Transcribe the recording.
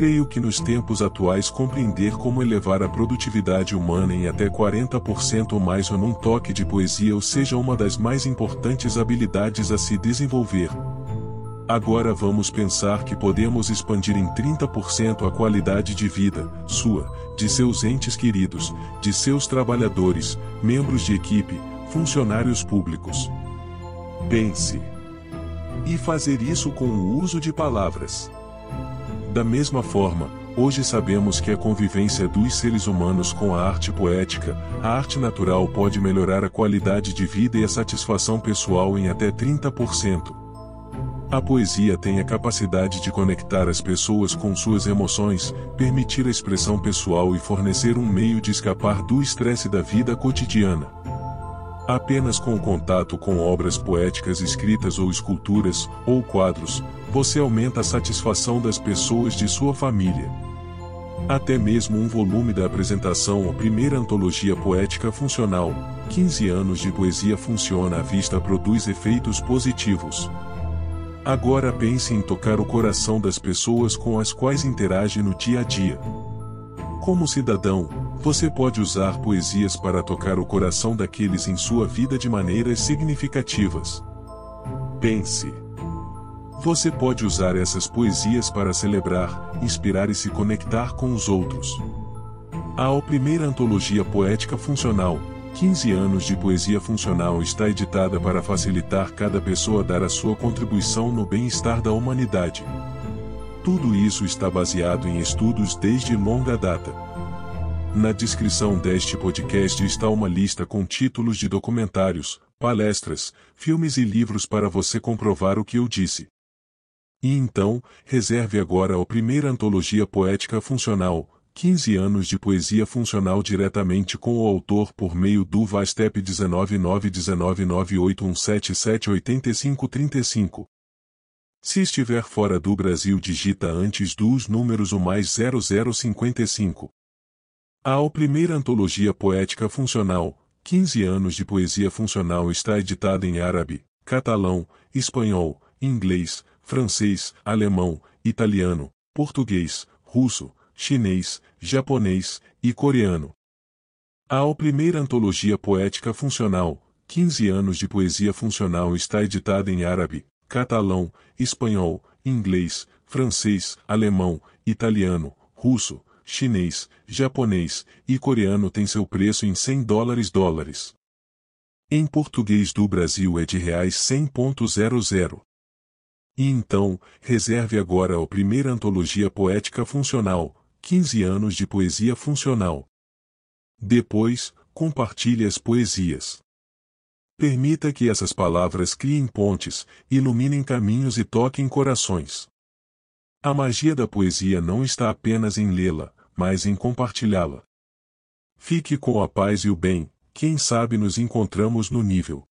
Creio que nos tempos atuais compreender como elevar a produtividade humana em até 40% ou mais ou num toque de poesia ou seja uma das mais importantes habilidades a se desenvolver. Agora vamos pensar que podemos expandir em 30% a qualidade de vida, sua, de seus entes queridos, de seus trabalhadores, membros de equipe, funcionários públicos. Pense. E fazer isso com o uso de palavras. Da mesma forma, hoje sabemos que a convivência dos seres humanos com a arte poética, a arte natural pode melhorar a qualidade de vida e a satisfação pessoal em até 30%. A poesia tem a capacidade de conectar as pessoas com suas emoções, permitir a expressão pessoal e fornecer um meio de escapar do estresse da vida cotidiana. Apenas com o contato com obras poéticas escritas ou esculturas, ou quadros, você aumenta a satisfação das pessoas de sua família. Até mesmo um volume da apresentação A Primeira Antologia Poética Funcional, 15 anos de poesia funciona à vista produz efeitos positivos. Agora pense em tocar o coração das pessoas com as quais interage no dia a dia. Como cidadão, você pode usar poesias para tocar o coração daqueles em sua vida de maneiras significativas. Pense. Você pode usar essas poesias para celebrar, inspirar e se conectar com os outros. A primeira antologia poética funcional, 15 anos de poesia funcional está editada para facilitar cada pessoa dar a sua contribuição no bem-estar da humanidade. Tudo isso está baseado em estudos desde longa data. Na descrição deste podcast está uma lista com títulos de documentários, palestras, filmes e livros para você comprovar o que eu disse. E então, reserve agora a primeira antologia poética funcional, 15 anos de poesia funcional diretamente com o autor por meio do VASTEP 199199817785535. Se estiver fora do Brasil digita antes dos números o mais 0055. A primeira antologia poética funcional, 15 anos de poesia funcional está editada em árabe, catalão, espanhol, inglês, francês, alemão, italiano, português, russo, chinês, japonês e coreano. A primeira antologia poética funcional, 15 anos de poesia funcional está editada em árabe, catalão, espanhol, inglês, francês, alemão, italiano, russo, chinês, japonês e coreano tem seu preço em 100 dólares dólares. Em português do Brasil é de reais 100.00. E então, reserve agora a primeira antologia poética funcional, 15 anos de poesia funcional. Depois, compartilhe as poesias. Permita que essas palavras criem pontes, iluminem caminhos e toquem corações. A magia da poesia não está apenas em lê-la, mas em compartilhá-la. Fique com a paz e o bem, quem sabe nos encontramos no nível